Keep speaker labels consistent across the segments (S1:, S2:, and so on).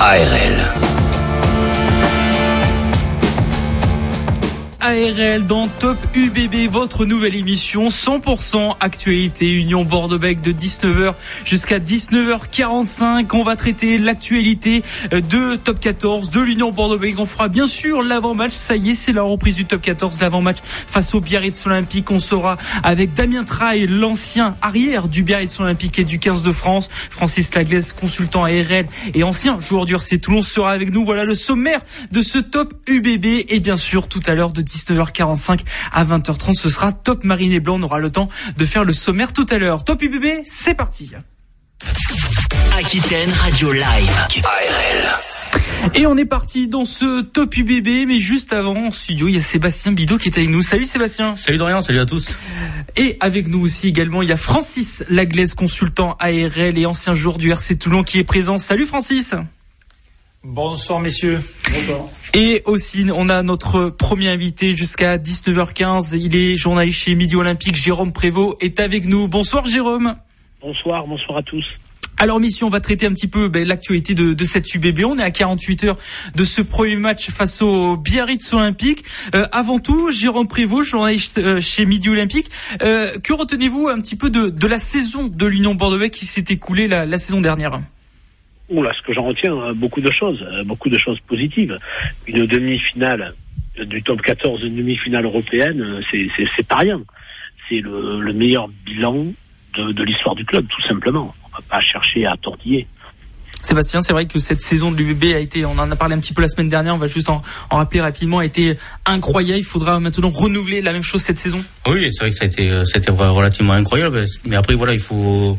S1: ARL.
S2: ARL dans Top UBB, votre nouvelle émission 100% actualité Union Bordeaux-Bec de 19h jusqu'à 19h45. On va traiter l'actualité de Top 14 de l'Union Bordeaux-Bec. On fera bien sûr l'avant-match. Ça y est, c'est la reprise du Top 14, l'avant-match face au Biarritz Olympique. On sera avec Damien Traille, l'ancien arrière du Biarritz Olympique et du 15 de France. Francis Laglaise, consultant ARL et ancien joueur du RC Toulon sera avec nous. Voilà le sommaire de ce Top UBB et bien sûr tout à l'heure de 19h45 à 20h30. Ce sera Top Marine et Blanc. On aura le temps de faire le sommaire tout à l'heure. Top UBB, c'est parti.
S1: Aquitaine Radio Live. ARL.
S2: Et on est parti dans ce Top UBB, mais juste avant en studio, il y a Sébastien Bidot qui est avec nous. Salut Sébastien.
S3: Salut Dorian, salut à tous.
S2: Et avec nous aussi également, il y a Francis Laglaise, consultant ARL et ancien joueur du RC Toulon qui est présent. Salut Francis.
S4: Bonsoir messieurs. Bonsoir.
S2: Et aussi, on a notre premier invité jusqu'à 19h15. Il est journaliste chez Midi Olympique. Jérôme Prévost est avec nous. Bonsoir Jérôme.
S5: Bonsoir, bonsoir à tous.
S2: Alors mission, on va traiter un petit peu ben, l'actualité de, de, cette UBB. On est à 48 heures de ce premier match face au Biarritz Olympique. Euh, avant tout, Jérôme Prévost, journaliste euh, chez Midi Olympique. Euh, que retenez-vous un petit peu de, de la saison de l'Union Bordeaux qui s'est écoulée la, la saison dernière?
S5: Oula, ce que j'en retiens, euh, beaucoup de choses, euh, beaucoup de choses positives. Une demi-finale du top 14, une demi-finale européenne, euh, c'est pas rien. C'est le, le, meilleur bilan de, de l'histoire du club, tout simplement. On va pas chercher à tortiller.
S2: Sébastien, c'est vrai que cette saison de l'UBB a été, on en a parlé un petit peu la semaine dernière, on va juste en, en, rappeler rapidement, a été incroyable. Il faudra maintenant renouveler la même chose cette saison.
S3: Oui, c'est vrai que ça a été, ça a été relativement incroyable. Mais après, voilà, il faut,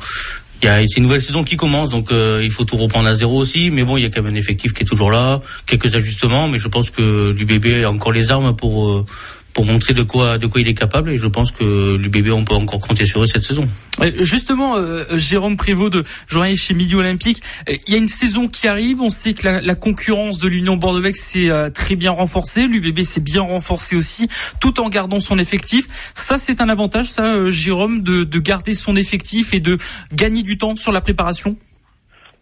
S3: il y a c'est une nouvelle saison qui commence, donc euh, il faut tout reprendre à zéro aussi. Mais bon, il y a quand même un effectif qui est toujours là, quelques ajustements, mais je pense que l'UBB a encore les armes pour euh, pour montrer de quoi de quoi il est capable et je pense que l'UBB on peut encore compter sur eux cette saison.
S2: Justement, euh, Jérôme Prévost de journaliste chez Midi Olympique, il y a une saison qui arrive, on sait que la, concurrence de l'Union Bordeaux-Bègles s'est euh, très bien renforcée, l'UBB s'est bien renforcé aussi, tout en gardant son effectif. Ça c'est un avantage, ça, euh, Jérôme, de garder son effectif et de gagner du temps sur la préparation?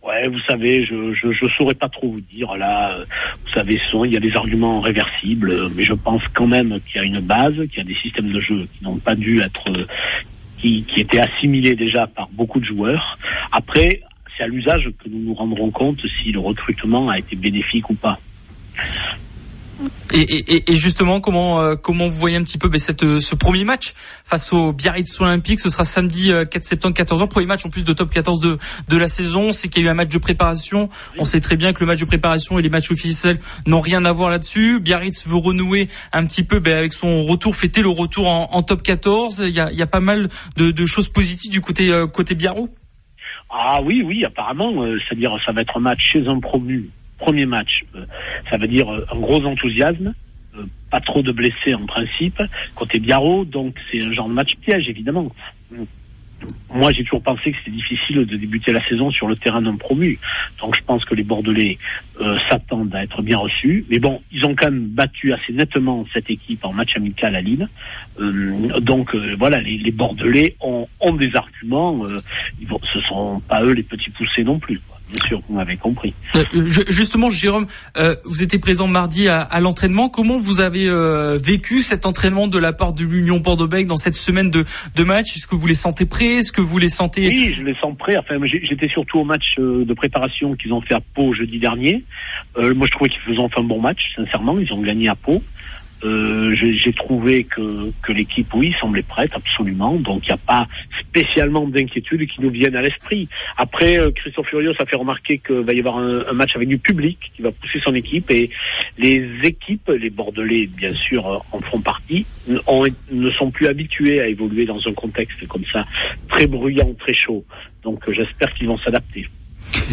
S5: Ouais, vous savez, je, je je saurais pas trop vous dire là. euh, Vous savez, il y a des arguments réversibles, euh, mais je pense quand même qu'il y a une base, qu'il y a des systèmes de jeu qui n'ont pas dû être, euh, qui qui étaient assimilés déjà par beaucoup de joueurs. Après, c'est à l'usage que nous nous rendrons compte si le recrutement a été bénéfique ou pas.
S2: Et, justement, comment euh, comment vous voyez un petit peu ben, euh, ce premier match face au Biarritz Olympique Ce sera samedi euh, 4 septembre 14h. Premier match en plus de top 14 de, de la saison. C'est qu'il y a eu un match de préparation. On sait très bien que le match de préparation et les matchs officiels n'ont rien à voir là-dessus. Biarritz veut renouer un petit peu ben, avec son retour, fêter le retour en, top 14. Il y a, y a pas mal de, choses positives du côté euh, côté Biarro.
S5: Ah oui, oui, apparemment, euh, c'est-à-dire ça va être un match chez un promu premier match. Euh, ça veut dire euh, un gros enthousiasme, euh, pas trop de blessés en principe, côté Biarro, donc c'est un genre de match piège évidemment. Moi, j'ai toujours pensé que c'était difficile de débuter la saison sur le terrain d'un promu. Donc, je pense que les Bordelais euh, s'attendent à être bien reçus. Mais bon, ils ont quand même battu assez nettement cette équipe en match amical à Lille. Euh, donc, euh, voilà, les, les, Bordelais ont, ont des arguments. ils vont, ce sont pas eux les petits poussés non plus. Quoi. Bien sûr, vous m'avez compris.
S2: Euh, justement, Jérôme, euh, vous étiez présent mardi à, à l'entraînement. Comment vous avez euh, vécu cet entraînement de la part de l'Union Bordeaux-Bègles dans cette semaine de, de match? Est-ce que vous les sentez prêts? Est-ce que vous les sentez
S5: Oui, je les sens prêts. Enfin, j'étais surtout au match de préparation qu'ils ont fait à Pau jeudi dernier. moi, je trouvais qu'ils ont fait un bon match, sincèrement. Ils ont gagné à Pau. Euh, j'ai trouvé que, que l'équipe, oui, semblait prête, absolument. Donc, il n'y a pas spécialement d'inquiétude qui nous viennent à l'esprit. Après, euh, Christophe Furios a fait remarquer qu'il va y avoir un, match avec du public qui va pousser son équipe. Et les équipes, les Bordelais, bien sûr, euh, en font partie, ne sont plus habitués à évoluer dans un contexte comme ça, très bruyant, très chaud. Donc, euh, j'espère qu'ils vont s'adapter.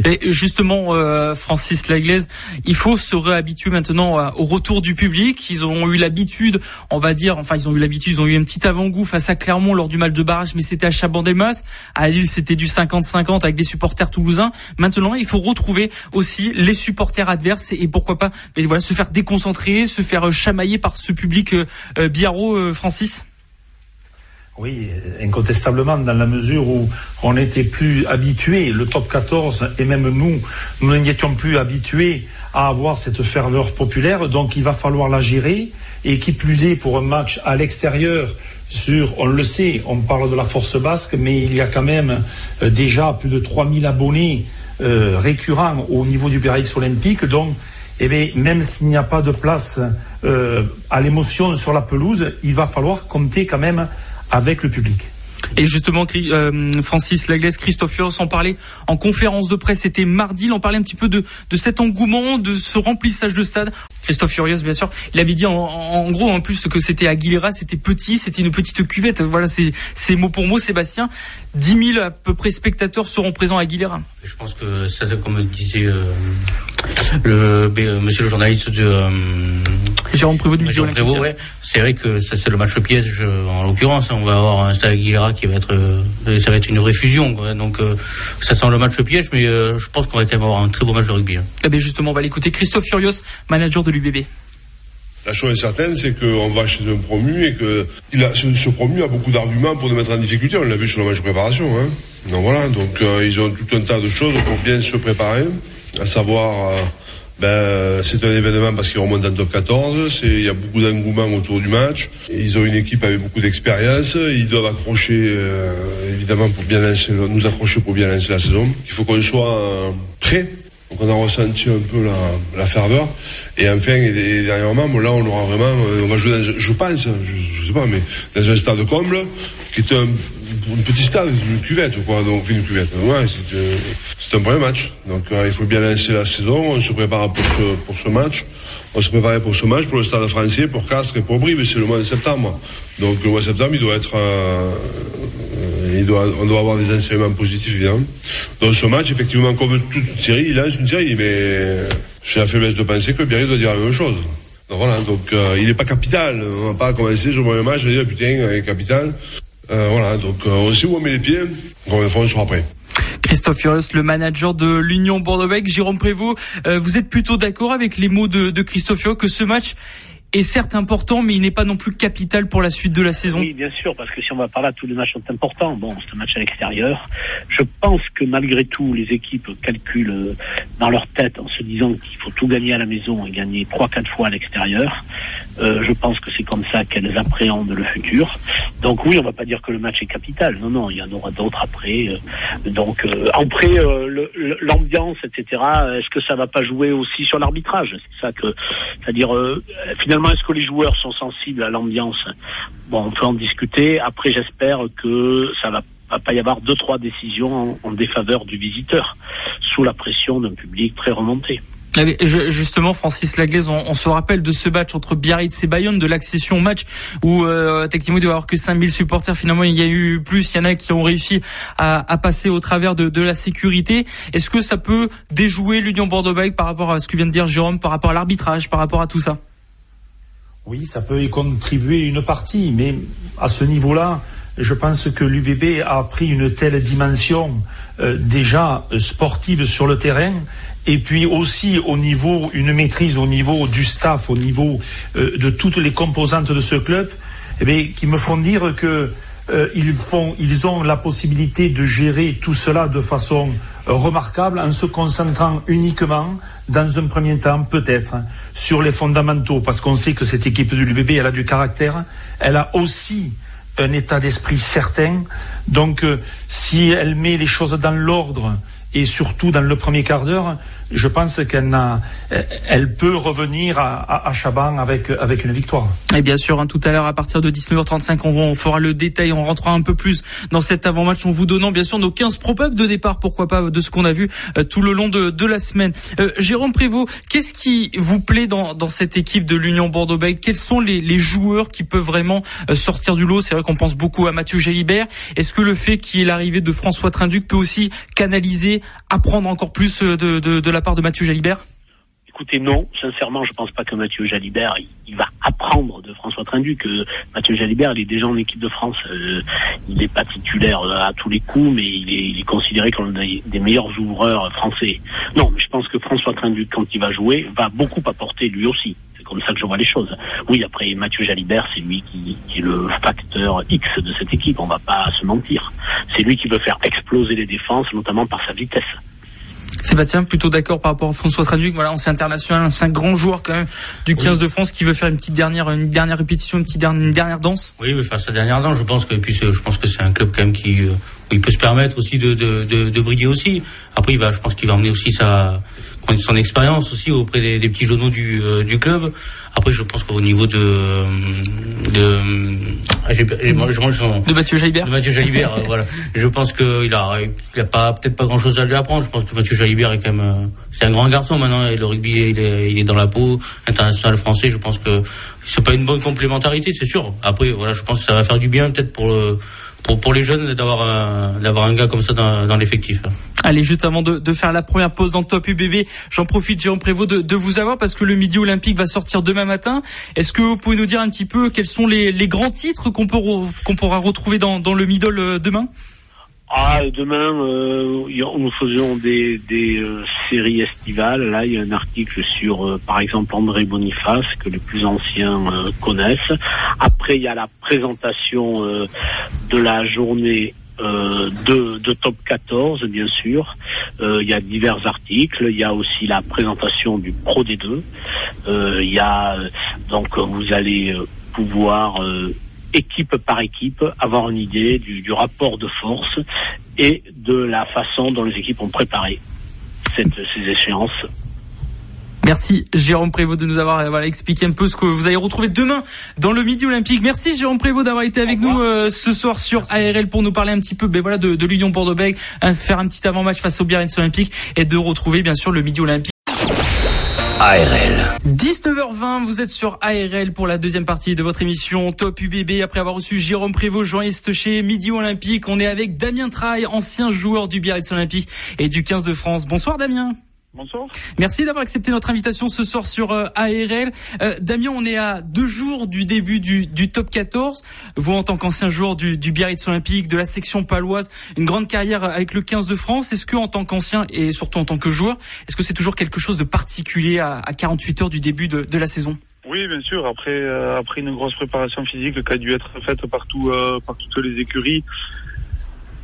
S2: Et justement, euh, Francis Laglaise, il faut se réhabituer maintenant euh, au retour du public. Ils ont eu l'habitude, on va dire, enfin ils ont eu l'habitude, ils ont eu un petit avant-goût face à Clermont lors du match de barrage, mais c'était à Chabandelmas. À Lille, c'était du 50-50 avec des supporters toulousains. Maintenant, il faut retrouver aussi les supporters adverses et, pourquoi pas, mais voilà, se faire déconcentrer, se faire chamailler par ce public euh, Biarro, Francis.
S6: Oui, incontestablement, dans la mesure où on n'était plus habitué, le top 14, et même nous, nous n'étions plus habitués à avoir cette ferveur populaire, donc il va falloir la gérer, et qui plus est pour un match à l'extérieur, sur, on le sait, on parle de la force basque, mais il y a quand même euh, déjà plus de 3000 abonnés euh, récurrents au niveau du BRX olympique, donc eh bien, même s'il n'y a pas de place euh, à l'émotion sur la pelouse, il va falloir compter quand même avec le public.
S2: Et justement, euh, Francis Laglaise, Christophe Furios en parlait en conférence de presse, c'était mardi, il en parlait un petit peu de, de cet engouement, de ce remplissage de stade. Christophe Furios, bien sûr, il avait dit en, gros en plus que c'était Aguilera, c'était petit, c'était une petite cuvette. Voilà, c'est mot pour mot, Sébastien. 10 000 à peu près spectateurs seront présents à Aguilera.
S3: Je pense que ça, comme disait euh, le, euh, monsieur le journaliste de euh,
S2: Jérôme Prévost du
S3: Jérôme Prévost, ouais, c'est vrai que ça c'est le match piège en l'occurrence. On va avoir un Stade Aguilera qui va être, ça va être une réfusion. Quoi. Donc ça sent le match piège, mais je pense qu'on va quand même avoir un très beau match de rugby. Hein.
S2: Eh bien justement, on va l'écouter. Christophe Furios, manager de l'UBB.
S7: La chose est certaine, c'est qu'on va chez un promu et que il a, ce, promu a beaucoup d'arguments pour nous mettre en difficulté. On l'a vu sur le match de préparation. Hein. Donc voilà, donc euh, ils ont tout un tas de choses pour bien se préparer, à savoir. Euh, ben, c'est un événement parce qu'ils remontent en top 14. Il y a beaucoup d'engouement autour du match. Ils ont une équipe avec beaucoup d'expérience. Ils doivent accrocher, euh, évidemment, pour bien lancer, nous accrocher pour bien lancer la saison. Il faut qu'on soit prêt donc on a ressenti un peu la, la ferveur. Et enfin, et, dernièrement, là, on aura vraiment, euh, on va jouer dans, je pense, je, je sais pas, mais dans un stade comble, qui est un, un petit stade, une cuvette, quoi. Donc, une cuvette. Ouais, c'est un premier match. Donc, euh, il faut bien lancer la saison. On se prépare pour ce, pour ce match. On se préparait pour ce match, pour le stade français, pour Castres et pour Brive. C'est le mois de septembre. Donc, le mois de septembre, il doit être, euh, on doit avoir des enseignements positifs, évidemment. Dans ce match, effectivement, comme toute série, il lance une série, mais j'ai la faiblesse de penser que Berry doit dire la même chose. Donc voilà, donc euh, il n'est pas capital. On va pas commencer sur le match et dire putain, il est capital. Euh, voilà, donc euh, on on met les pieds. On sera prêt.
S2: Christophe Furios, le manager de l'Union Bordeaux-Bègles. Jérôme Prévost, vous êtes plutôt d'accord avec les mots de, de Christophe Furios que ce match est certes important, mais il n'est pas non plus capital pour la suite de la saison.
S5: Oui, bien sûr, parce que si on va par là, tous les matchs sont importants. Bon, c'est un match à l'extérieur. Je pense que malgré tout, les équipes calculent euh, dans leur tête en se disant qu'il faut tout gagner à la maison et gagner trois, quatre fois à l'extérieur. Euh, je pense que c'est comme ça qu'elles appréhendent le futur. Donc oui, on va pas dire que le match est capital. Non, non, il y en aura d'autres après. Euh, donc euh, après, l'ambiance, etc. Est-ce que ça va pas jouer aussi sur l'arbitrage? C'est ça que, c'est-à-dire finalement est-ce que les joueurs sont sensibles à l'ambiance? Bon, on peut en discuter. Après, j'espère que ça va pas y avoir deux trois décisions en, défaveur du visiteur sous la pression d'un public très remonté.
S2: Eh justement, Francis Laglaise, on, se rappelle de ce match entre Biarritz et Bayonne, de l'accession au match où euh, techniquement il doit y avoir que 5000 supporters. Finalement, il y a eu plus. Il y en a qui ont réussi à, passer au travers de, la sécurité. Est-ce que ça peut déjouer l'Union Bordeaux-Bègles par rapport à ce que vient de dire Jérôme, par rapport à l'arbitrage, par rapport à tout ça?
S6: Oui, ça peut y contribuer une partie, mais à ce niveau-là, je pense que l'UBB a pris une telle dimension euh, déjà sportive sur le terrain et puis aussi au niveau, une maîtrise au niveau du staff, au niveau euh, de toutes les composantes de ce club, eh qui me font dire que euh, ils, font, ils ont la possibilité de gérer tout cela de façon remarquable en se concentrant uniquement, dans un premier temps peut-être, sur les fondamentaux, parce qu'on sait que cette équipe de l'UBB, elle a du caractère, elle a aussi un état d'esprit certain. Donc, euh, si elle met les choses dans l'ordre et surtout dans le premier quart d'heure, je pense qu'elle elle peut revenir à, à, Chaban avec, avec une victoire.
S2: Et bien sûr, hein, tout à l'heure, à partir de 19h35, on, fera le détail, on rentrera un peu plus dans cet avant-match en vous donnant bien sûr nos 15 probables de départ, pourquoi pas, de ce qu'on a vu euh, tout le long de, de la semaine. Euh, Jérôme Prévost, qu'est-ce qui vous plaît dans, dans cette équipe de l'Union Bordeaux-Bègles? Quels sont les, les, joueurs qui peuvent vraiment euh, sortir du lot? C'est vrai qu'on pense beaucoup à Mathieu Jalibert. Est-ce que le fait qu'il ait l'arrivée de François Trinduc peut aussi canaliser, apprendre encore plus de, de, de la part de Mathieu Jalibert?
S5: Écoutez, non, sincèrement, je pense pas que Mathieu Jalibert, il, va apprendre de François Trinduc. que Mathieu Jalibert, il est déjà en équipe de France. Euh, il n'est pas titulaire euh, à tous les coups, mais il est, considéré comme un des meilleurs ouvreurs français. Non, mais je pense que François Trinduc, quand il va jouer, va beaucoup apporter lui aussi. C'est comme ça que je vois les choses. Oui, après Mathieu Jalibert, c'est lui qui, qui, est le facteur X de cette équipe. On va pas se mentir. C'est lui qui veut faire exploser les défenses, notamment par sa vitesse.
S2: Sébastien, plutôt d'accord par rapport à François Traduc. Voilà, ancien international, c'est un grand joueur quand même du 15 de France qui veut faire une petite dernière, une dernière répétition, une petite dernière, une dernière danse.
S3: Oui, il veut faire sa dernière danse. Je pense que, puis je pense que c'est un club quand même qui, euh, il peut se permettre aussi de, de, de, de briller aussi. Après, il va, je pense qu'il va emmener aussi sa, son expérience aussi auprès des, des petits jeunes du, euh, du club. Après, je pense qu'au niveau de de,
S2: ah, de Mathieu Jalibert,
S3: de Mathieu Jalibert, euh, voilà. Je pense qu'il a, il a pas peut-être pas grand-chose à lui apprendre. Je pense que Mathieu Jalibert est quand même, euh, c'est un grand garçon maintenant. Et le rugby, il est, il est dans la peau international français. Je pense que c'est pas une bonne complémentarité, c'est sûr. Après, voilà, je pense que ça va faire du bien peut-être pour le pour, les jeunes d'avoir un, d'avoir un gars comme ça dans, dans l'effectif.
S2: Allez, juste avant de, de, faire la première pause dans Top UBB, j'en profite, Jérôme Prévost, de, de, vous avoir parce que le Midi Olympique va sortir demain matin. Est-ce que vous pouvez nous dire un petit peu quels sont les, les grands titres qu'on peut, qu'on pourra retrouver dans, dans le Middle euh, demain?
S5: Ah, demain, euh, nous faisons des, euh, séries estivales. Là, il y a un article sur, euh, par exemple, André Boniface, que les plus anciens connaissent. Après, il y a la présentation de la journée de, de, top 14, bien sûr. il y a divers articles. Il y a aussi la présentation du Pro D2. il y a donc vous allez pouvoir équipe par équipe, avoir une idée du, rapport de force et de la façon dont les équipes ont préparé cette, ces échéances.
S2: Merci Jérôme Prévost de nous avoir euh, voilà, expliqué un peu ce que vous allez retrouver demain dans le Midi Olympique. Merci Jérôme Prévost d'avoir été avec nous euh, ce soir sur ARL pour nous parler un petit peu ben voilà, de, de l'Union Bordeaux-Bègles, faire un petit avant-match face au Biarritz Olympique et de retrouver bien sûr le Midi Olympique.
S1: ARL.
S2: 19h20, vous êtes sur ARL pour la deuxième partie de votre émission Top UBB. Après avoir reçu Jérôme Prévost, journaliste chez Midi Olympique, on est avec Damien Traille, ancien joueur du Biarritz Olympique et du 15 de France. Bonsoir Damien.
S8: Bonsoir.
S2: Merci d'avoir accepté notre invitation ce soir sur euh, ARL. Euh, Damien, on est à deux jours du début du, du top 14. Vous, en tant qu'ancien joueur du, du Biarritz Olympique, de la section paloise, une grande carrière avec le 15 de France. Est-ce que, en tant qu'ancien et surtout en tant que joueur, est-ce que c'est toujours quelque chose de particulier à, à 48 heures du début de, de la saison?
S8: Oui, bien sûr. Après, euh, après une grosse préparation physique qui a dû être faite partout, par toutes les écuries,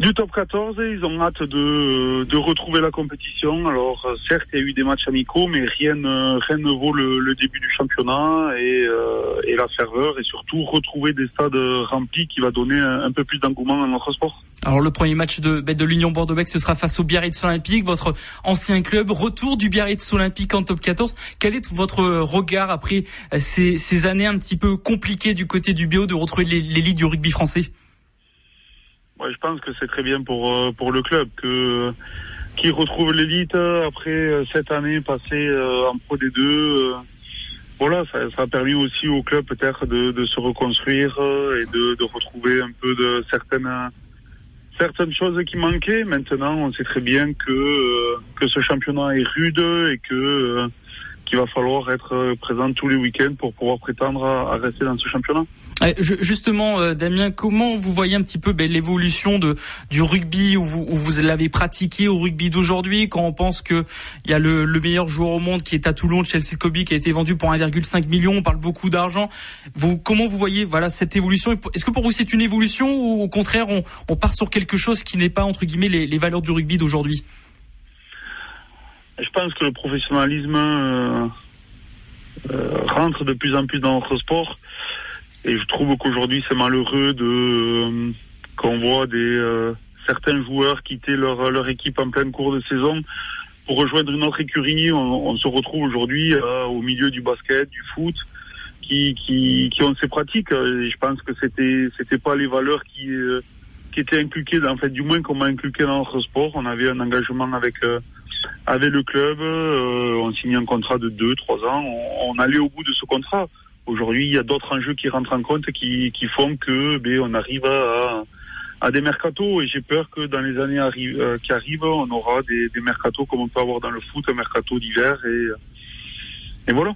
S8: du top 14 ils ont hâte de, de retrouver la compétition. Alors euh, certes, il y a eu des matchs amicaux, mais rien, rien ne vaut le, le début du championnat et, euh, et, la ferveur et surtout retrouver des stades remplis qui va donner un, peu plus d'engouement à notre sport.
S2: Alors le premier match de, ben, de l'Union Bordeaux-Bègles, ce sera face au Biarritz Olympique, votre ancien club, retour du Biarritz Olympique en top 14. Quel est votre regard après ces, ces années un petit peu compliquées du côté du BO de retrouver l'élite du rugby français?
S8: Je pense que c'est très bien pour euh, pour le club que qui retrouve l'élite après euh, cette année passée euh, en Pro D2. Voilà, ça, a permis aussi au club peut-être de, de, se reconstruire et de, de, retrouver un peu de certaines certaines choses qui manquaient. Maintenant, on sait très bien que que ce championnat est rude et que qu'il va falloir être présent tous les week-ends pour pouvoir prétendre à rester dans ce championnat.
S2: Euh, justement, euh, Damien, comment vous voyez un petit peu ben, l'évolution de du rugby? Où vous, où vous l'avez pratiqué au rugby d'aujourd'hui? Quand on pense que il y a le, le, meilleur joueur au monde qui est à Toulon, Chelsea Kobe, qui a été vendu pour 1,5 million. On parle beaucoup d'argent. Vous, comment vous voyez voilà cette évolution? Est-ce que pour vous c'est une évolution? Ou au contraire on, on part sur quelque chose qui n'est pas entre guillemets les valeurs du rugby d'aujourd'hui?
S8: Je pense que le professionnalisme euh, euh, rentre de plus en plus dans notre sport. Et je trouve qu'aujourd'hui, c'est malheureux de euh, qu'on voit des certains joueurs quitter leur leur équipe en pleine cours de saison pour rejoindre une autre écurie. On, se retrouve aujourd'hui au milieu du basket, du foot, qui qui qui ont ces pratiques. Et je pense que c'était c'était pas les valeurs qui qui étaient inculquées, en fait, du moins qu'on m'a inculqué dans notre sport. On avait un engagement avec avec le club, on signait un contrat de deux, trois ans. On, on allait au bout de ce contrat. Aujourd'hui, il y a d'autres enjeux qui rentrent en compte qui, qui font que ben, on arrive à, à des mercatos et j'ai peur que dans les années euh, qui arrivent, on aura des, des mercatos comme on peut avoir dans le foot, un mercato d'hiver et, et voilà.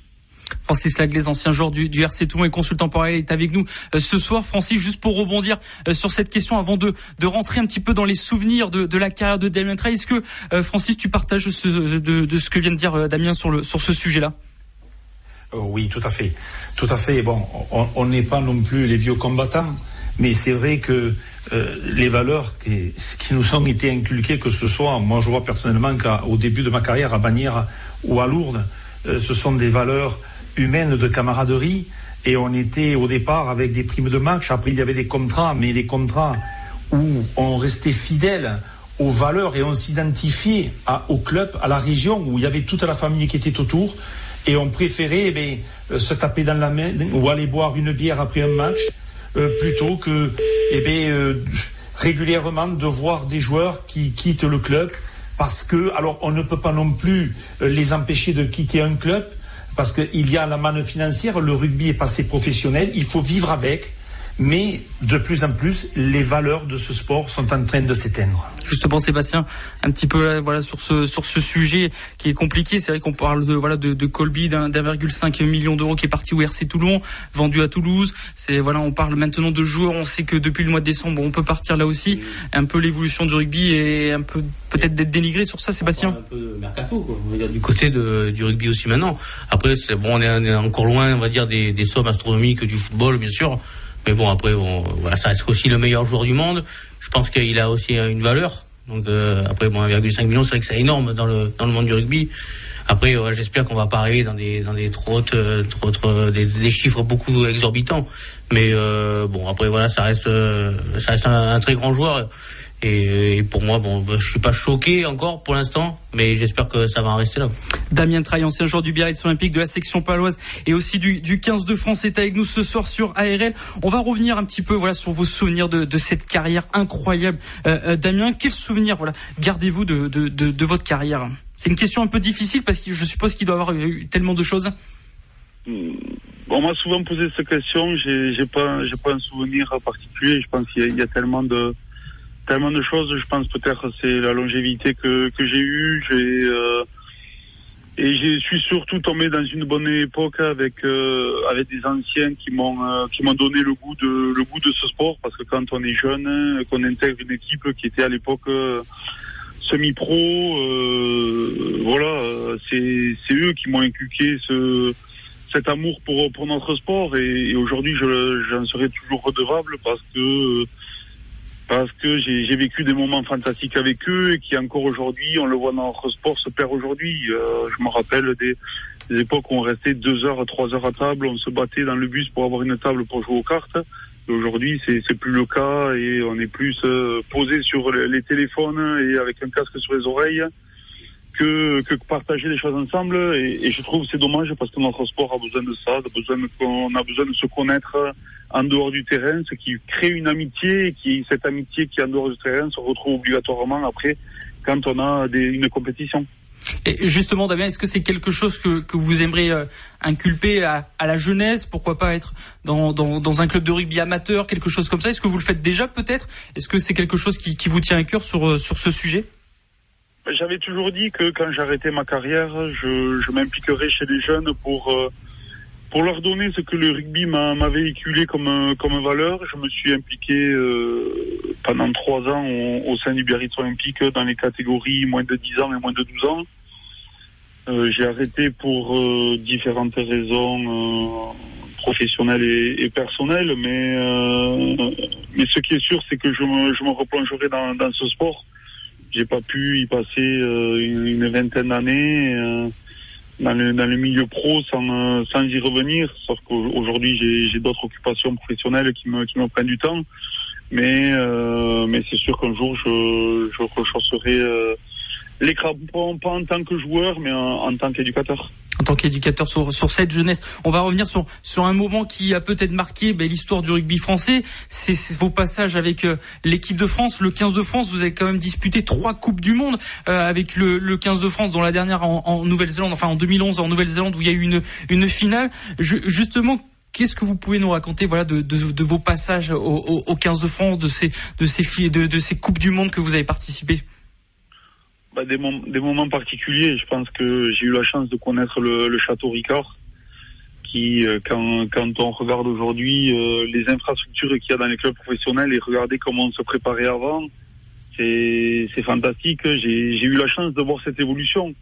S2: Francis Laglaise, ancien joueur du, RC Toulon et consultant pour est avec nous euh, ce soir. Francis, juste pour rebondir euh, sur cette question avant de, de rentrer un petit peu dans les souvenirs de, la carrière de Damien Trey, est-ce que Francis, tu partages ce, de, ce que vient de dire Damien sur, le, sur ce sujet-là?
S6: Euh, oui, tout à fait. Tout à fait. Bon, on n'est pas non plus les vieux combattants, mais c'est vrai que euh, les valeurs qui, nous ont été inculquées, que ce soit, moi je vois personnellement qu'au début de ma carrière à Bagnères ou à Lourdes, euh, ce sont des valeurs humaines de camaraderie. Et on était au départ avec des primes de match. Après, il y avait des contrats, mais les contrats où on restait fidèle aux valeurs et on s'identifiait au club, à la région où il y avait toute la famille qui était autour. Et on préférait eh se taper dans la main ou aller boire une bière après un match euh, plutôt que eh bien, euh, régulièrement de voir des joueurs qui quittent le club parce que, alors on ne peut pas non plus euh, les empêcher de quitter un club parce qu'il y a la manne financière, le rugby est passé professionnel, il faut vivre avec mais de plus en plus, les valeurs de ce sport sont en train de s'éteindre.
S2: Justement, Sébastien, un petit peu euh, voilà sur ce sur ce sujet qui est compliqué. C'est vrai qu'on parle de voilà de, de Colby d'un 1,5 million d'euros qui est parti au RC Toulon, vendu à Toulouse. C'est voilà, on parle maintenant de joueurs. On sait que depuis le mois de décembre, on peut partir là aussi. Un peu l'évolution du rugby et un peu peut-être d'être dénigré sur ça, Sébastien.
S3: Un peu mercato, quoi. On va dire du côté de, du rugby aussi maintenant. Après, c'est bon, on est, on est, encore loin, on va dire des, des sommes astronomiques du football, bien sûr. Mais bon, après, voilà, ça reste aussi le meilleur joueur du monde. Je pense qu'il a aussi une valeur. Donc euh, après, bon, 1,5 million, c'est vrai que c'est énorme dans le dans le monde du rugby. Après, j'espère qu'on va pas arriver dans des dans des trop hautes, trop hautes, des, chiffres beaucoup exorbitants. Mais euh, bon, après voilà, ça reste ça reste un très grand joueur. Et, pour moi, bon, je suis pas choqué encore pour l'instant, mais j'espère que ça va en rester là.
S2: Damien Traille, ancien joueur du Biarritz Olympique, de la section paloise et aussi du, du 15 de France, est avec nous ce soir sur ARL. On va revenir un petit peu voilà sur vos souvenirs de, de cette carrière incroyable. Euh, euh, Damien, quels souvenirs voilà gardez-vous de, de, de, de votre carrière? C'est une question un peu difficile parce que je suppose qu'il doit y avoir eu tellement de choses.
S8: On m'a souvent posé cette question. J'ai, pas, j'ai pas un souvenir particulier. Je pense qu'il y, y a tellement de tellement de choses. Je pense peut-être c'est la longévité que, que j'ai eue. J'ai euh, et je suis surtout tombé dans une bonne époque avec euh, avec des anciens qui m'ont euh, qui m'ont donné le goût de le goût de ce sport parce que quand on est jeune, qu'on intègre une équipe qui était à l'époque semi-pro, voilà, c'est c'est eux qui m'ont inculqué ce cet amour pour pour notre sport et, et aujourd'hui j'en serai toujours redevable parce que parce que j'ai vécu des moments fantastiques avec eux et qui encore aujourd'hui, on le voit dans notre sport, se perd aujourd'hui. Euh, je me rappelle des, des, époques où on restait deux heures, trois heures à table, on se battait dans le bus pour avoir une table pour jouer aux cartes. Aujourd'hui, c'est plus le cas et on est plus euh, posé sur les téléphones et avec un casque sur les oreilles que, que partager les choses ensemble. Et, je trouve c'est dommage parce que notre sport a besoin de ça, a besoin qu'on a besoin de se connaître en dehors du terrain, ce qui crée une amitié, et qui cette amitié qui est en dehors du terrain se retrouve obligatoirement après quand on a des, une compétition.
S2: Et justement, Damien, est-ce que c'est quelque chose que, que vous aimeriez euh, inculper à, à, la jeunesse? Pourquoi pas être dans, dans, dans, un club de rugby amateur, quelque chose comme ça? Est-ce que vous le faites déjà peut-être? Est-ce que c'est quelque chose qui, qui, vous tient à cœur sur, euh, sur ce sujet?
S8: J'avais toujours dit que quand j'arrêtais ma carrière, je, je m'impliquerais chez les jeunes pour... Euh, pour leur donner ce que le rugby m'a véhiculé comme, comme valeur, je me suis impliqué euh, pendant trois ans au, au, sein du Biarritz Olympique dans les catégories moins de 10 ans et moins de 12 ans. Euh, J'ai arrêté pour euh, différentes raisons euh, professionnelles et, et, personnelles, mais, euh, mais ce qui est sûr, c'est que je me, je me replongerai dans, dans ce sport. J'ai pas pu y passer euh, une, une, vingtaine d'années dans le, dans le milieu pro sans, sans y revenir, sauf qu'aujourd'hui j'ai d'autres occupations professionnelles qui me, qui me prennent du temps. Mais, euh, mais c'est sûr qu'un jour je, je rechausserai les crampons, pas en tant que joueur, mais en, tant qu'éducateur
S2: en tant qu'éducateur sur, sur cette jeunesse. On va revenir sur, sur un moment qui a peut-être marqué ben, l'histoire du rugby français. C'est vos passages avec euh, l'équipe de France, le 15 de France. Vous avez quand même disputé trois coupes du monde euh, avec le, le 15 de France, dont la dernière en, en Nouvelle-Zélande, enfin en 2011 en Nouvelle-Zélande où il y a eu une, une finale. Je, justement, Qu'est-ce que vous pouvez nous raconter voilà de, de, de vos passages au, au, au, 15 de France, de ces de ces de, de ces coupes du monde que vous avez participé
S8: bah, des, mom des, moments particuliers. Je pense que j'ai eu la chance de connaître le, château Ricard, qui, euh, quand, on regarde aujourd'hui euh, les infrastructures qu'il y a dans les clubs professionnels et regarder comment on se préparait avant, c'est fantastique. J'ai eu la chance de voir cette évolution.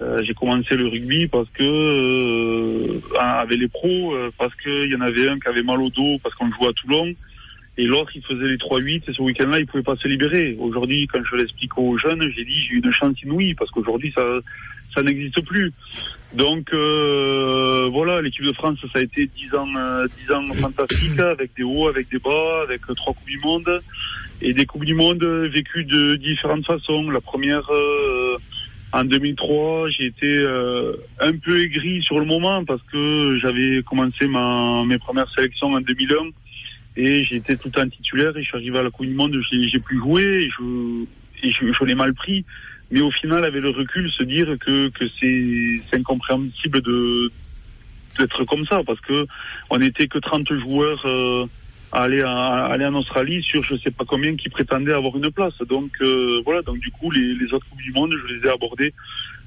S8: Euh, j'ai commencé le rugby parce que avec les pros, parce qu'il y en avait un qui avait mal au dos parce qu'on jouait à Toulon et l'autre il faisait les 3-8 et ce week-end-là il pouvait pas se libérer. Aujourd'hui, quand je l'explique aux jeunes, j'ai dit j'ai eu une chance inouïe parce qu'aujourd'hui ça ça n'existe plus. Donc euh, voilà, l'équipe de France ça a été 10 ans euh, 10 ans fantastiques avec des hauts, avec des bas, avec trois coupes du monde et des coupes du monde vécues de différentes façons. La première euh, en 2003, j'ai été euh, un peu aigri sur le moment parce que j'avais commencé ma, mes premières sélections en 2001 et j'étais tout le temps titulaire et je suis arrivé à la Coupe du Monde, j'ai, plus joué et je, et je, je l'ai mal pris. Mais au final, avec le recul, se dire que, que c'est, incompréhensible de, d'être comme ça parce que on n'était que 30 joueurs euh, à aller, à, à aller en Australie sur je sais pas combien qui prétendaient avoir une place. Donc euh, voilà, donc du coup les, les autres coupes du monde, je les ai abordées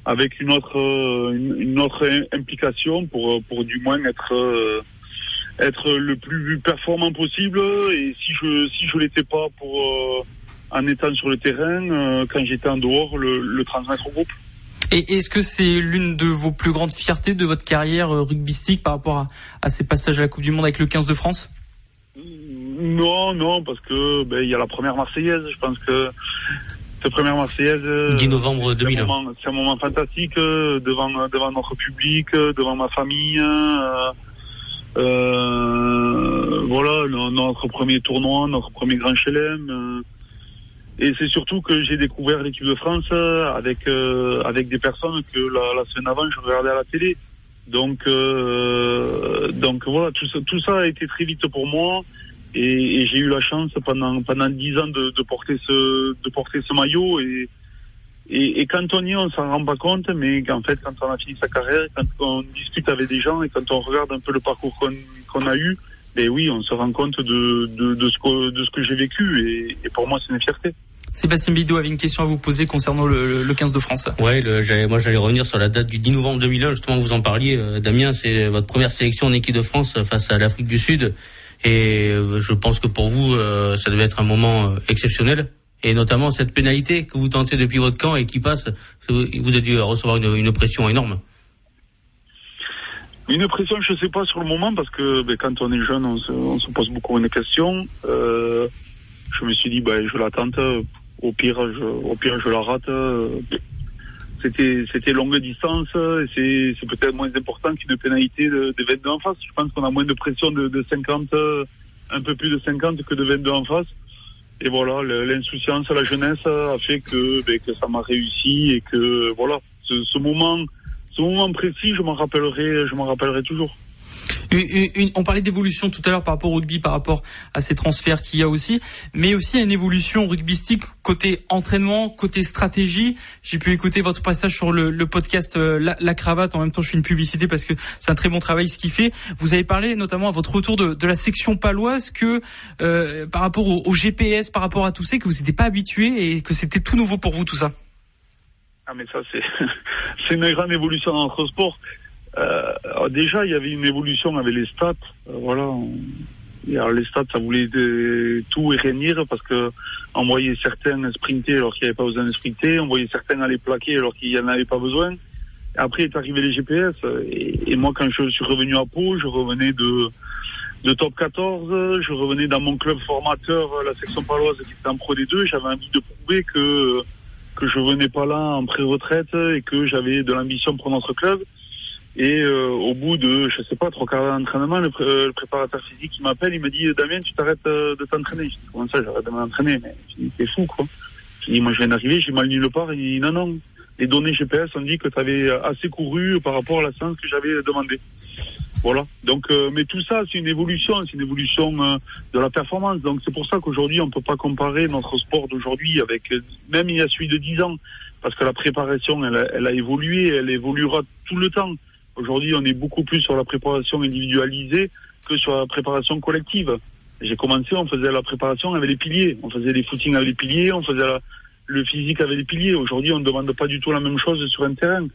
S8: avec une autre euh, une, une autre implication pour pour du moins être euh, être le plus performant possible et si je si je l'étais pas pour euh, en étant sur le terrain euh, quand j'étais en dehors le, le transmettre au groupe.
S2: Et est-ce que c'est l'une de vos plus grandes fiertés de votre carrière euh, rugbystique par rapport à, à ces passages à la Coupe du Monde avec le 15 de France?
S8: Non, non, parce que ben, il y a la première Marseillaise. Je pense que cette première Marseillaise. euh,
S3: 10 novembre
S8: c'est un
S3: 2001.
S8: moment- C'est un moment fantastique euh, devant devant notre public, euh, devant ma famille. euh, voilà, no- notre premier tournoi, notre premier grand chelem. euh, et c'est surtout que j'ai découvert l'équipe de France euh, avec euh, avec des personnes que la, la semaine avant je regardais à la télé. Donc euh, donc voilà, tout ça, tout ça a été très vite pour moi et, et j'ai eu la chance pendant pendant dix ans de, de porter ce de porter ce maillot et et, et quand on y est, on s'en rend pas compte, mais qu'en fait, quand on a fini sa carrière, quand on discute avec des gens et quand on regarde un peu le parcours qu'on qu'on a eu, ben oui, on se rend compte de, de, de ce que, de ce que j'ai vécu et, et pour moi, c'est une fierté.
S2: Sébastien Bidot avait une question à vous poser concernant le, le 15 de France.
S3: Ouais, le- j'allais- moi j'allais revenir sur la date du 10 novembre 2001. Justement, vous en parliez, euh, Damien. C'est votre première sélection en équipe de France face à l'Afrique du Sud, et euh, je pense que pour vous, euh, ça devait être un moment euh, exceptionnel. Et notamment cette pénalité que vous tentez depuis votre camp et qui passe, vous avez dû recevoir une, une pression énorme.
S8: Une pression, je sais pas sur le moment parce que ben, quand on est jeune, on se, on se pose beaucoup de questions. Euh, je me suis dit, ben, je la tente. Au pire, je, au pire, je la rate. C'était, c'était longue distance. C'est, c'est peut-être moins important qu'une pénalité de, de 22 en face. Je pense qu'on a moins de pression de, de 50, euh, un peu plus de 50 que de 22 en face. Et voilà, l'insouciance, la jeunesse a fait que, ben, que ça m'a réussi et que voilà, ce, ce moment, ce moment précis, je m'en rappellerai, je m'en rappellerai toujours.
S2: On parlait d'évolution tout à l'heure par rapport au rugby, par rapport à ces transferts qu'il y a aussi, mais aussi une évolution rugbystique côté entraînement, côté stratégie. J'ai pu écouter votre passage sur le, podcast euh, la, Cravate. En même temps, je fais une publicité parce que c'est un très bon travail ce qu'il fait. Vous avez parlé notamment à votre retour de, la section paloise que euh, par rapport au, au GPS, par rapport à tout ça, que vous n'étiez pas habitué et que c'était tout nouveau pour vous tout ça.
S8: Ah mais ça c'est c'est une grande évolution dans notre sport. Euh, alors déjà il y avait une évolution avec les stats. Euh, voilà. alors les stats ça voulait tout et parce que on voyait certains sprinter alors qu'il n'y avait pas besoin de sprinter, on voyait certains aller plaquer alors qu'il n'y en avait pas besoin. Après est arrivé les GPS et, et moi quand je suis revenu à Pau, je revenais de de top 14, je revenais dans mon club formateur, la section paloise qui était en Pro D2, j'avais envie de prouver que que je venais pas là en pré-retraite et que j'avais de l'ambition pour notre club. Et euh, au bout de, je sais pas, trois quarts d'entraînement, le, euh, le préparateur physique il m'appelle, il me dit Damien, tu t'arrêtes euh, de t'entraîner. Je dis comment ça, j'arrête de m'entraîner? Mais je dis t'es fou quoi. Je moi je viens d'arriver, j'ai mal nulle part. Il dit non non, les données GPS ont dit que tu avais assez couru par rapport à la séance que j'avais demandé. Voilà. Donc, euh, mais tout ça, c'est une évolution, c'est une évolution de la performance. Donc, c'est pour ça qu'aujourd'hui, on peut pas comparer notre sport d'aujourd'hui avec même il y a celui de 10 ans, parce que la préparation, elle elle a évolué, elle évoluera tout le temps. Aujourd'hui, on est beaucoup plus sur la préparation individualisée que sur la préparation collective. J'ai commencé, on faisait la préparation avec les piliers, on faisait les footings avec les piliers, on faisait le physique avec les piliers. Aujourd'hui, on ne demande pas du tout la même chose sur un terrain.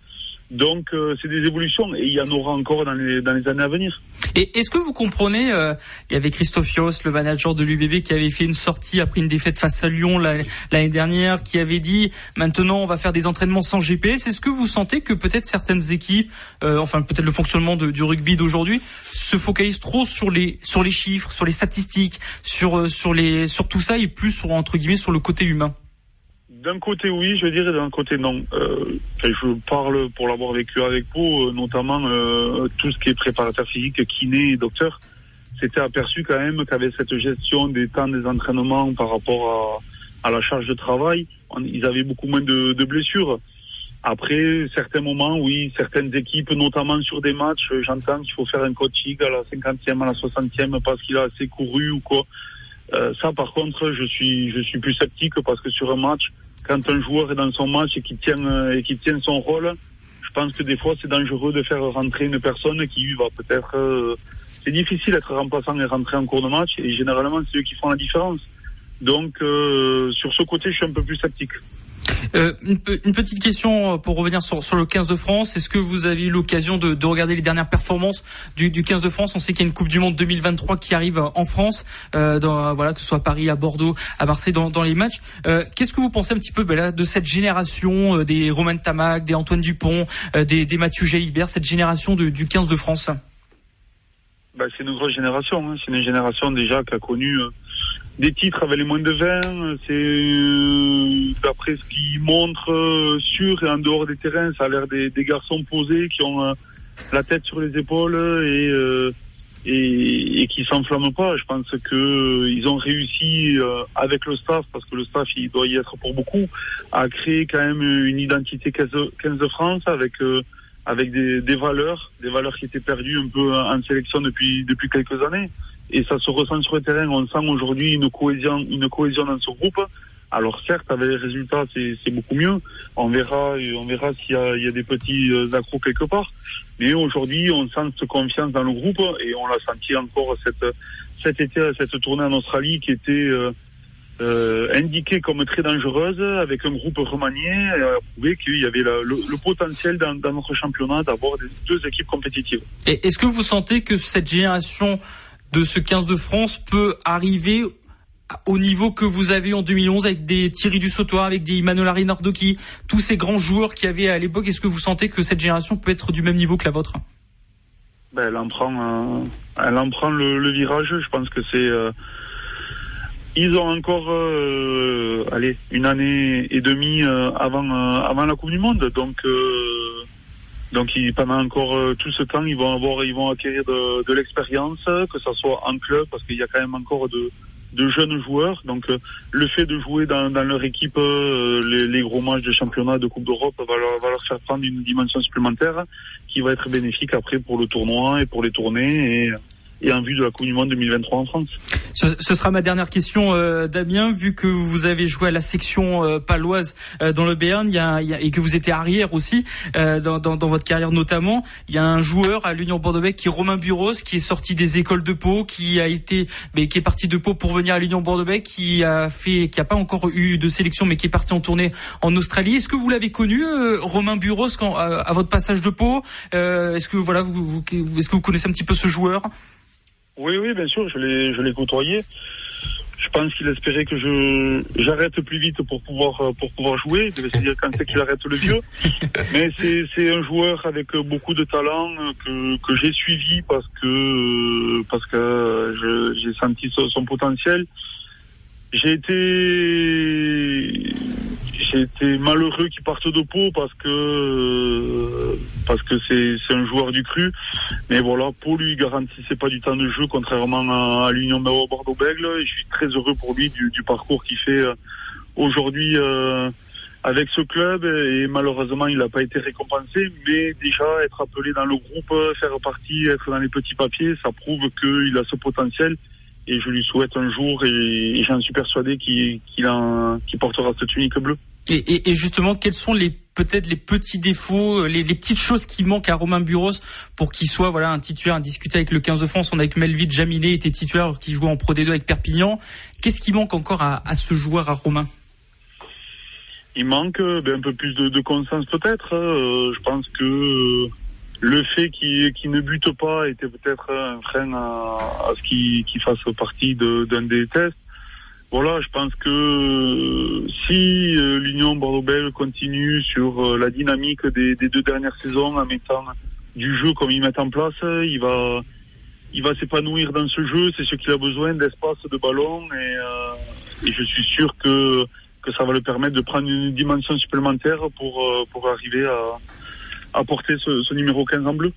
S8: Donc euh, c'est des évolutions et il y en aura encore dans les, dans les années à venir.
S2: Et est-ce que vous comprenez, euh, il y avait Christophe le manager de l'UBB, qui avait fait une sortie après une défaite face à Lyon l'année dernière, qui avait dit maintenant on va faire des entraînements sans GPS. Est-ce que vous sentez que peut-être certaines équipes, euh, enfin peut-être le fonctionnement du rugby d'aujourd'hui, se focalisent trop sur les sur les chiffres, sur les statistiques, sur sur les sur tout ça et plus sur entre guillemets sur le côté humain?
S8: D'un côté oui, je dirais d'un côté non. Euh, je parle pour l'avoir vécu avec vous, euh, notamment euh, tout ce qui est préparateur physique, kiné docteur. C'était aperçu quand même qu'avec cette gestion des temps des entraînements par rapport à, à la charge de travail, ils avaient beaucoup moins de, de, blessures. Après, certains moments, oui, certaines équipes, notamment sur des matchs, j'entends qu'il faut faire un coaching à la 50e, à la 60e parce qu'il a assez couru ou quoi. Euh, ça, par contre, je suis, je suis plus sceptique parce que sur un match, quand un joueur est dans son match et qui tient euh, et qui tient son rôle, je pense que des fois c'est dangereux de faire rentrer une personne qui va peut-être. Euh, c'est difficile d'être remplaçant et rentrer en cours de match et généralement c'est eux qui font la différence. Donc euh, sur ce côté, je suis un peu plus sceptique.
S2: Euh, une, petite question euh, pour revenir sur, le 15 de France. Est-ce que vous avez eu l'occasion de, de, regarder les dernières performances du, du 15 de France? On sait qu'il y a une Coupe du Monde 2023 qui arrive en France, euh, voilà, que ce soit à Paris, à Bordeaux, à Marseille, dans, les matchs. Euh, Qu'est-ce que vous pensez un petit peu ben de cette génération euh, des Romain Tamac, des Antoine Dupont, euh, des, des Mathieu Jalibert, cette génération du 15 de France?
S8: Ben, C'est une grosse génération. Hein. C'est une génération déjà qui a connu des titres avec les moins de 20. C'est euh, d'après ce qu'ils montrent euh, sur et en dehors des terrains, ça a l'air des, des, garçons posés qui ont euh, la tête sur les épaules et euh, et, et, qui s'enflamment pas. Je pense que ils ont réussi avec le staff, parce que le staff il doit y être pour beaucoup, à créer quand même une identité 15, de France avec avec des, des valeurs, des valeurs qui étaient perdues un peu en sélection depuis depuis quelques années et ça se ressent sur le terrain. On sent aujourd'hui une cohésion, une cohésion dans ce groupe. Alors certes, avec les résultats, c'est beaucoup mieux. On verra, on verra s'il y, y, a des petits euh, accros quelque part. Mais aujourd'hui, on sent cette confiance dans le groupe et on l'a senti encore cette, cet été, cette tournée en Australie qui était euh, euh, indiquée comme très dangereuse avec un groupe remanié et a prouvé qu'il y avait le, le potentiel dans, dans, notre championnat d'avoir deux équipes compétitives.
S2: Et est-ce que vous sentez que cette génération de ce 15 de France peut arriver au niveau que vous avez en 2011 avec des Thierry Dussautoir, avec des Manolari Nardoki, tous ces grands joueurs qui avaient à l'époque, est-ce que vous sentez que cette génération peut être du même niveau que la vôtre?
S8: Ben, Elle en prend, euh, elle en prend le, virage. Je pense que c'est... Euh, ils ont encore euh, allez, une année et demie euh, avant, euh, avant la Coupe du Monde. Donc donc ils, pendant encore euh, tout ce temps, ils vont avoir, ils vont acquérir de, de l'expérience, que ce soit en club, parce qu'il y a quand même encore de, de jeunes joueurs. Donc euh, le fait de jouer dans, dans leur équipe euh, les, les, gros matchs de championnat, de Coupe d'Europe, va leur, va leur faire prendre une dimension supplémentaire qui va être bénéfique après pour le tournoi et pour les tournées. Et, et en vue de la Coupe du Monde 2023 en France.
S2: Ce, ce sera ma dernière question, euh, Damien, vu que vous avez joué à la section euh, paloise euh, dans le Béarn, y a, y a, et que vous étiez arrière aussi euh, dans, dans, dans, votre carrière notamment, il y a un joueur à l'Union Bordeaux-Bègles qui est Romain Buros, qui est sorti des écoles de Pau, qui a été, mais qui est parti de Pau pour venir à l'Union Bordeaux-Bègles, qui a fait, qui a pas encore eu de sélection, mais qui est parti en tournée en Australie. Est-ce que vous l'avez connu, Romain Buros, quand, à, votre passage de Pau? Est-ce que voilà, vous, vous, est-ce que vous connaissez un petit peu ce joueur?
S8: Oui, oui, bien sûr, je l'ai, je l'ai côtoyé. Je pense qu'il espérait que je j'arrête plus vite pour pouvoir pour pouvoir jouer. C'est-à-dire quand c'est qu'il arrête le vieux. Mais c'est c'est un joueur avec beaucoup de talent que que j'ai suivi parce que parce que j'ai senti son, son potentiel. J'ai été été malheureux qu'il parte de Pau parce que parce que c'est un joueur du cru. Mais voilà, Pau lui garantissait pas du temps de jeu contrairement à, l'Union Bordeaux-Bègle. Je suis très heureux pour lui du, du parcours qu'il fait euh, aujourd'hui euh, avec ce club. Et malheureusement, il n'a pas été récompensé. Mais déjà être appelé dans le groupe, faire partie, être dans les petits papiers, ça prouve qu'il a ce potentiel et je lui souhaite un jour, et, et j'en suis persuadé qu'il qu qu portera cette tunique bleue.
S2: Et, et, et, justement, quels sont les peut-être les petits défauts, les, les, petites choses qui manquent à Romain Buros pour qu'il soit voilà un titulaire à discuter avec le 15 de France? On a avec Melville Jaminet était titulaire qui jouait en Pro D2 avec Perpignan. Qu'est-ce qui manque encore à, à ce joueur à Romain?
S8: Il manque ben, un peu plus de, de conscience peut-être. Euh, je pense que euh, le fait qu'il ne bute pas était peut-être un frein à, à ce qu'il fasse partie d'un des tests. Voilà, je pense que euh, si euh, l'Union Bordeaux-Bègles continue sur euh, la dynamique des, deux dernières saisons en mettant du jeu comme ils mettent en place, il va il va s'épanouir dans ce jeu. C'est ce qu'il a besoin d'espace, de ballon et, et je suis sûr que que ça va le permettre de prendre une dimension supplémentaire pour pour arriver à à ce, ce numéro 15 en bleu.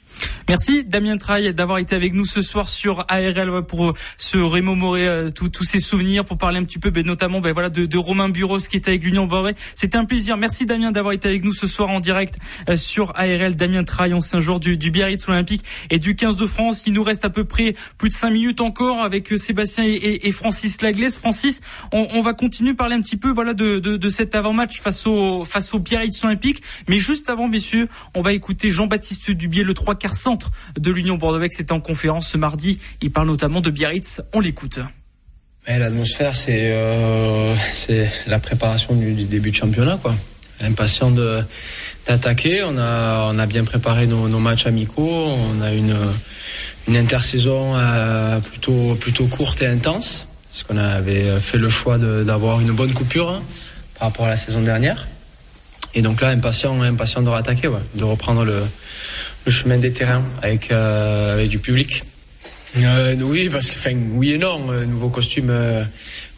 S2: Merci Damien Traille d'avoir été avec nous ce soir sur ARL pour euh, se remémorer euh, tous ces souvenirs, pour parler un petit peu, ben, notamment ben, voilà de, de Romain Bureau qui était avec l'Union Bordeaux. C'était un plaisir. Merci Damien d'avoir été avec nous ce soir en direct euh, sur ARL. Damien Traille, ancien joueur du, du Biarritz Olympique et du 15 de France. Il nous reste à peu près plus de 5 minutes encore avec Sébastien et, et- et Francis Laglaise. Francis, on, on va continuer à parler un petit peu voilà de, de, de cet avant-match face au face au Biarritz Olympique. Mais juste avant, messieurs, on va écouter Jean-Baptiste Dubier, le trois quarts centre de l'Union Bordeaux. C'était en conférence ce mardi. Il parle notamment de Biarritz. On l'écoute.
S9: L'atmosphère, c'est euh, c'est la préparation du, début de championnat, quoi. Impatient d'attaquer. On a on a bien préparé nos, nos matchs amicaux. On a une une intersaison euh, plutôt plutôt courte et intense, parce qu'on avait fait le choix d'avoir une bonne coupure hein, par rapport à la saison dernière. Et donc là, impatient impatient de rattaquer, ouais, de reprendre le le chemin des terrains avec euh, avec du public. Euh, oui, parce que, enfin, oui et non. Euh, nouveau costume, euh,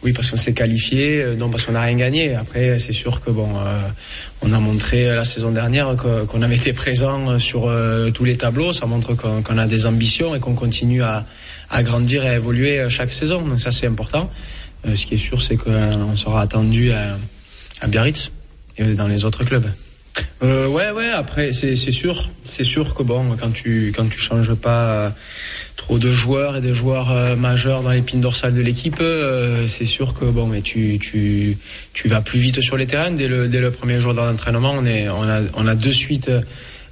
S9: oui, parce qu'on s'est qualifié, euh, non, parce qu'on n'a rien gagné. Après, c'est sûr que bon, euh, on a montré la saison dernière qu'on avait été présent sur tous les tableaux. Ça montre qu'on qu'on a des ambitions et qu'on continue à, à grandir et à évoluer chaque saison. Donc ça, c'est important. Ce qui est sûr, c'est qu'on sera attendu à, à Biarritz et dans les autres clubs. Euh, ouais, ouais. Après, c'est sûr, c'est sûr que bon, quand tu quand tu changes pas euh, trop de joueurs et des joueurs euh, majeurs dans l'épine dorsale de l'équipe, euh, c'est sûr que bon, mais tu tu tu vas plus vite sur les terrains dès le dès le premier jour d'entraînement. On est on a on a de suite euh,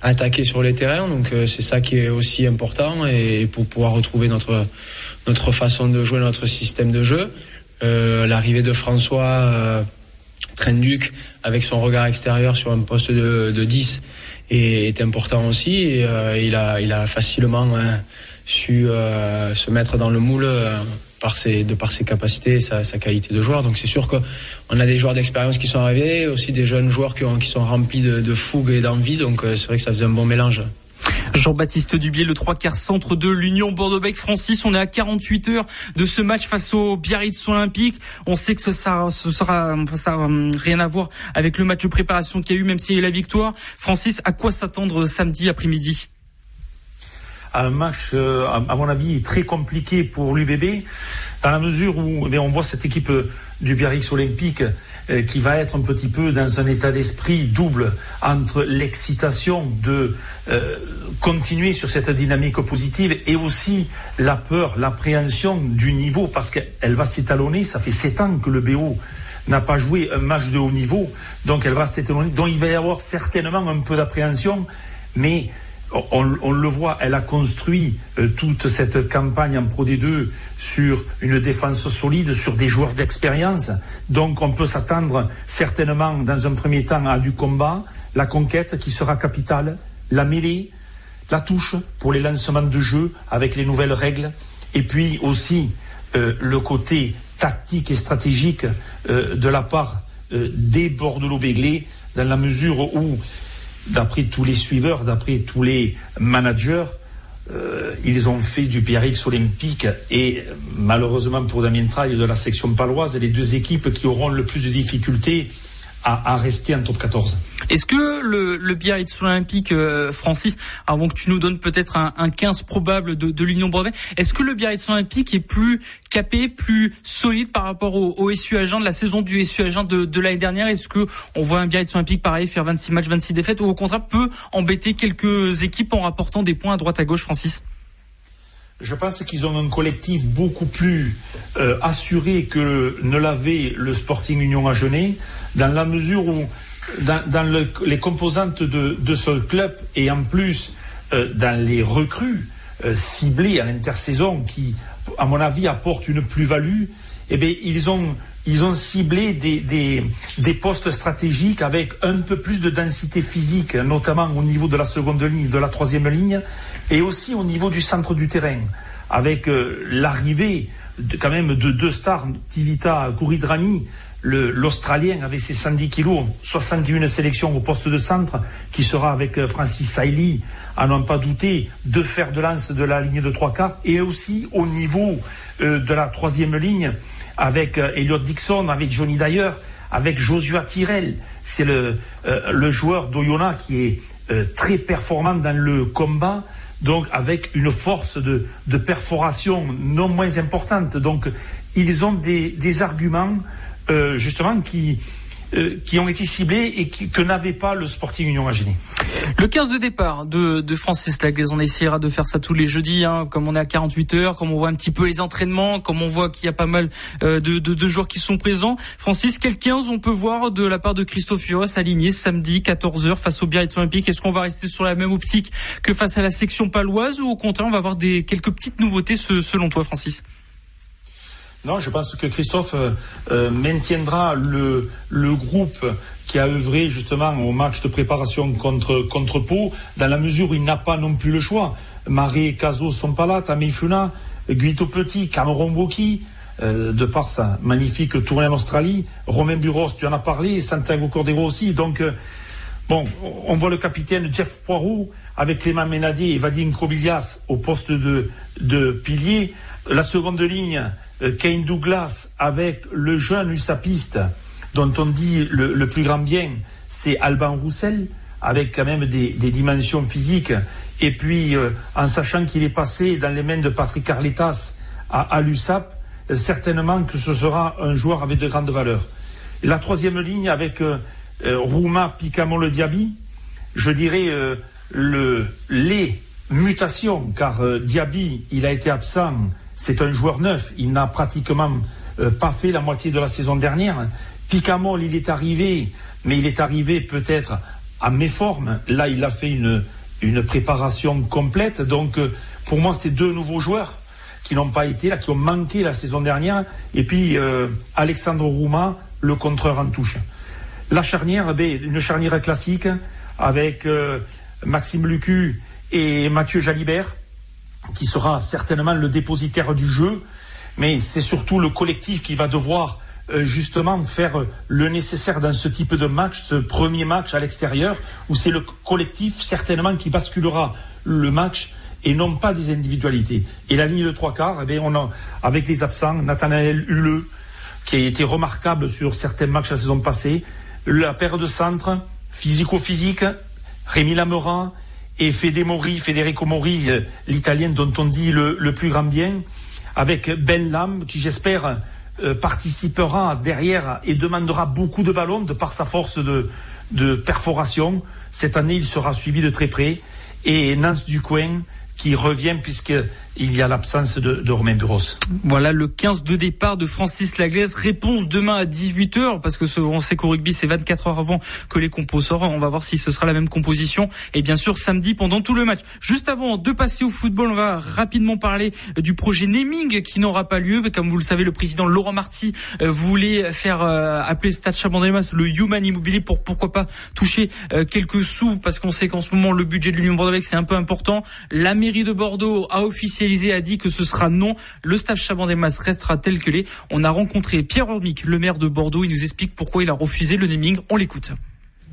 S9: attaqué sur les terrains, donc c'est ça qui est aussi important et pour pouvoir retrouver notre notre façon de jouer, notre système de jeu. L'arrivée de François. Euh, Trenduc avec son regard extérieur sur un poste de, de 10 est, est important aussi. Et euh, il a il a facilement hein, su euh, se mettre dans le moule euh, par ses de par ses capacités et sa, sa qualité de joueur. Donc c'est sûr que on a des joueurs d'expérience qui sont arrivés aussi des jeunes joueurs qui, ont, qui sont remplis de, de fougue et d'envie. Donc euh, c'est vrai que ça faisait un bon mélange
S2: Jean-Baptiste Dubier, le trois quarts centre de l'Union Bordeaux-Bègles. Francis, on est à 48 heures de ce match face au Biarritz Olympique. On sait que ce sera, sera, ça a hum, rien à voir avec le match de préparation qu'il y a eu, même s'il y a eu la victoire. Francis, à quoi s'attendre samedi après-midi?
S6: Un match, euh, à, mon avis, très compliqué pour l'UBB, dans la mesure où eh on voit cette équipe euh, du Biarritz Olympique euh, qui va être un petit peu dans un état d'esprit double entre l'excitation de euh, continuer sur cette dynamique positive et aussi la peur, l'appréhension du niveau, parce qu'elle va s'étalonner, ça fait sept ans que le BO n'a pas joué un match de haut niveau, donc elle va s'étalonner, donc il va y avoir certainement un peu d'appréhension, mais on, le voit, elle a construit euh, toute cette campagne en Pro D2 sur une défense solide, sur des joueurs d'expérience. Donc on peut s'attendre certainement dans un premier temps à du combat, la conquête qui sera capitale, la mêlée, la touche pour les lancements de jeu avec les nouvelles règles, et puis aussi euh, le côté tactique et stratégique euh, de la part des Bordeaux-Béglés, dans la mesure où d'après tous les suiveurs, d'après tous les managers, euh, ils ont fait du Biarritz olympique et malheureusement pour Damien Traille de la section paloise, les deux équipes qui auront le plus de difficultés à, rester en top 14.
S2: Est-ce que le, le Biarritz Olympique, euh, Francis, avant que tu nous donnes peut-être un, un 15 probable de, de l'Union Brevet, est-ce que le Biarritz Olympique est plus capé, plus solide par rapport au, au SU Agen de la saison du SU Agen de, de l'année dernière? Est-ce que on voit un Biarritz Olympique pareil faire 26 matchs, 26 défaites, ou au contraire peut embêter quelques équipes en rapportant des points à droite à gauche, Francis?
S6: Je pense qu'ils ont un collectif beaucoup plus euh, assuré que ne l'avait le Sporting Union Agenais, dans la mesure où dans, dans le, les composantes de, de, ce club et en plus euh, dans les recrues euh, ciblées à l'intersaison qui, à mon avis, apportent une plus-value, eh bien, ils ont ils ont ciblé des, postes stratégiques avec un peu plus de densité physique, notamment au niveau de la seconde ligne, de la troisième ligne, et aussi au niveau du centre du terrain, avec euh, l'arrivée quand même de deux stars, Tivita Kouridrani, l'Australien avec ses 110 kilos, 71 sélections au poste de centre, qui sera avec euh, Francis Sailly, à n'en pas douter, de fer de lance de la ligne de trois quarts, et aussi au niveau euh, de la troisième ligne, avec euh, Elliot Dixon, avec Johnny Dyer, avec Joshua Tyrell. C'est le, le joueur d'Oyonnax qui est très performant dans le combat, donc avec une force de, de perforation non moins importante. Donc ils ont des, des arguments euh, justement qui euh, qui ont été ciblés et que n'avait pas le Sporting Union Agenais.
S2: Le 15 de départ de, de Francis Laglaise, on essaiera de faire ça tous les jeudis, hein, comme on est à 48 heures, comme on voit un petit peu les entraînements, comme on voit qu'il y a pas mal euh, de, de, de, joueurs qui sont présents. Francis, quel 15 on peut voir de la part de Christophe Fios aligné samedi 14h face au Biarritz Olympique? Est-ce qu'on va rester sur la même optique que face à la section paloise ou au contraire on va avoir des quelques petites nouveautés selon toi Francis?
S6: Non, je pense que Christophe euh, euh, maintiendra le, le groupe qui a œuvré justement au match de préparation contre, contre Pau, dans la mesure où il n'a pas non plus le choix. Maré et Caso sont pas là, Tamifuna, Guito Petit, Cameron Boki, euh, de par sa magnifique tournée en Australie, Romain Buros, tu en as parlé, Santiago Cordero aussi, donc bon, on voit le capitaine Jeff Poirot avec Clément Ménadier et Vadim Krobilias au poste de, pilier, la seconde ligne Kane Douglas avec le jeune usapiste dont on dit le, plus grand bien, c'est Alban Roussel, avec quand même des, dimensions physiques, et puis euh, en sachant qu'il est passé dans les mains de Patrick Arletas à, l'USAP, certainement que ce sera un joueur avec de grandes valeurs. La troisième ligne avec euh, Rouma Picamon le Diaby, je dirais le, les mutations, car Diaby, il a été absent c'est un joueur neuf. Il n'a pratiquement euh, pas fait la moitié de la saison dernière. Picamol, il est arrivé, mais il est arrivé peut-être à méforme. Là, il a fait une, préparation complète. Donc, euh, pour moi, c'est deux nouveaux joueurs qui n'ont pas été là, qui ont manqué la saison dernière. Et puis, euh, Alexandre Rouma, le contreur en touche. La charnière, ben, une charnière classique avec Maxime Lucu et Mathieu Jalibert qui sera certainement le dépositaire du jeu, mais c'est surtout le collectif qui va devoir euh, justement faire le nécessaire dans ce type de match, ce premier match à l'extérieur, où c'est le collectif certainement qui basculera le match et non pas des individualités. Et la ligne de trois quarts, eh on a, avec les absents, Nathanaël Huleux, qui a été remarquable sur certains matchs la saison passée, la paire de centres, physico-physique, Rémi Lamera et Federico Mori, euh, l'italien dont on dit le, plus grand bien, avec Ben Lam, qui j'espère euh, participera derrière et demandera beaucoup de ballons de par sa force de, de perforation. Cette année, il sera suivi de très près. Et Nance Ducoin, qui revient puisqu'il y a l'absence de, de, Romain Buros.
S2: Voilà le 15 de départ de Francis Laglaise. Réponse demain à 18h parce que ce, on sait qu'au rugby c'est 24 heures avant que les compos sortent. On va voir si ce sera la même composition et bien sûr samedi pendant tout le match. Juste avant de passer au football, on va rapidement parler du projet naming qui n'aura pas lieu. Comme vous le savez, le président Laurent Marty euh, voulait faire euh, appeler Stade Chabandelmas le Human Immobilier pour pourquoi pas toucher euh, quelques sous parce qu'on sait qu'en ce moment le budget de l'Union Bordeaux c'est un peu important. La mairie de Bordeaux a officialisé, a dit que ce sera non. Le staff Chaban-des-Masses restera tel que l'est. On a rencontré Pierre Hormic, le maire de Bordeaux. Il nous explique pourquoi il a refusé le naming. On l'écoute.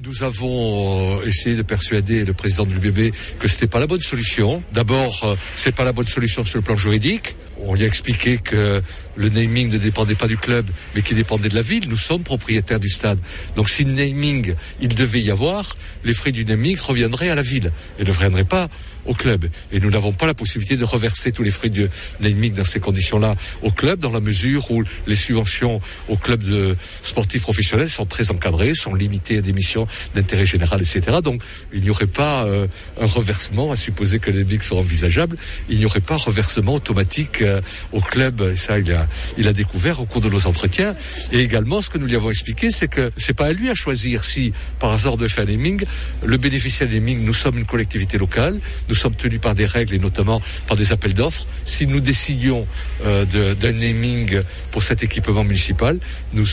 S10: Nous avons euh, essayé de persuader le président de l'UBB que c'était pas la bonne solution. D'abord, euh, c'est pas la bonne solution sur le plan juridique. On lui a expliqué que le naming ne dépendait pas du club, mais qui dépendait de la ville. Nous sommes propriétaires du stade. Donc si le naming, il devait y avoir, les frais du naming reviendraient à la ville et ne reviendraient pas au club. Et nous n'avons pas la possibilité de reverser tous les frais de naming dans ces conditions-là au club, dans la mesure où les subventions au club de sportifs professionnels sont très encadrées, sont limitées à des missions d'intérêt général, etc. Donc il n'y aurait pas euh, un reversement, à supposer que les naming sont envisageables, il n'y aurait pas reversement automatique euh, au club. Ça, il a, découvert au cours de nos entretiens. Et également, ce que nous lui avons expliqué, c'est que c'est pas à lui à choisir si, par hasard de faire naming, le bénéficiaire naming, nous sommes une collectivité locale, nous sommes tenus par des règles et notamment par des appels d'offres. Si nous décidions euh, d'un naming pour cet équipement municipal, nous,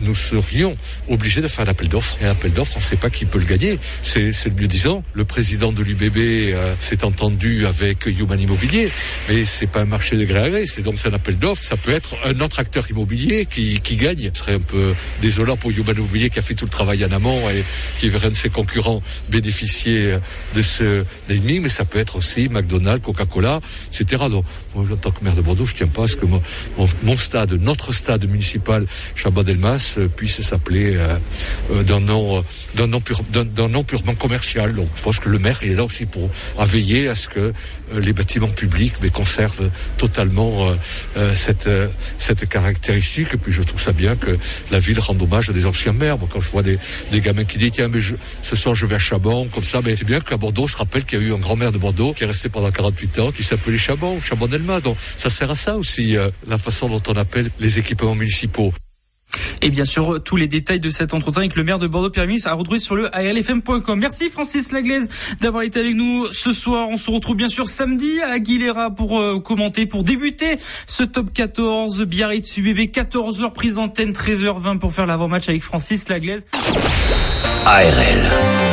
S10: nous serions obligés de faire un appel d'offres. Et un appel d'offres, on ne sait pas qui peut le gagner. C'est le mieux disant. Le président de l'UBB euh, s'est entendu avec Human Immobilier, mais c'est pas un marché de gré à gré. C'est donc un appel d'offres. Ça peut être un autre acteur immobilier qui, qui gagne. Ce serait un peu désolant pour Human Immobilier qui a fait tout le travail en amont et qui verrait un de ses concurrents bénéficier de ce naming, mais ça peut être aussi McDonald's, Coca-Cola, etc. Donc, en tant que maire de Bordeaux, je tiens pas à ce que mon, mon, stade, notre stade municipal Chabat-Delmas euh, puisse s'appeler euh, euh, d'un nom, d'un nom, nom purement commercial. Donc, je pense que le maire est là aussi pour veiller à ce que les bâtiments publics mais conservent totalement cette cette caractéristique. Et puis je trouve ça bien que la ville rende hommage à des anciens maires. Quand je vois des, gamins qui disent tiens mais je, ce soir je vais à Chaban comme ça, mais c'est bien qu'à Bordeaux se rappelle qu'il y a eu un grand maire de Bordeaux qui est resté pendant 48 ans, qui s'appelait Chaban, Chaban Delmas. Donc ça sert à ça aussi la façon dont on appelle les équipements municipaux.
S2: Et bien sûr, tous les détails de cet entretien avec le maire de Bordeaux, Pierre à retrouver sur le alfm.com. Merci Francis Laglaise d'avoir été avec nous ce soir. On se retrouve bien sûr samedi à Aguilera pour euh, commenter, pour débuter ce top 14. Biarritz UBB, 14h prise d'antenne, 13h20 pour faire l'avant-match avec Francis Laglaise.
S1: ARL.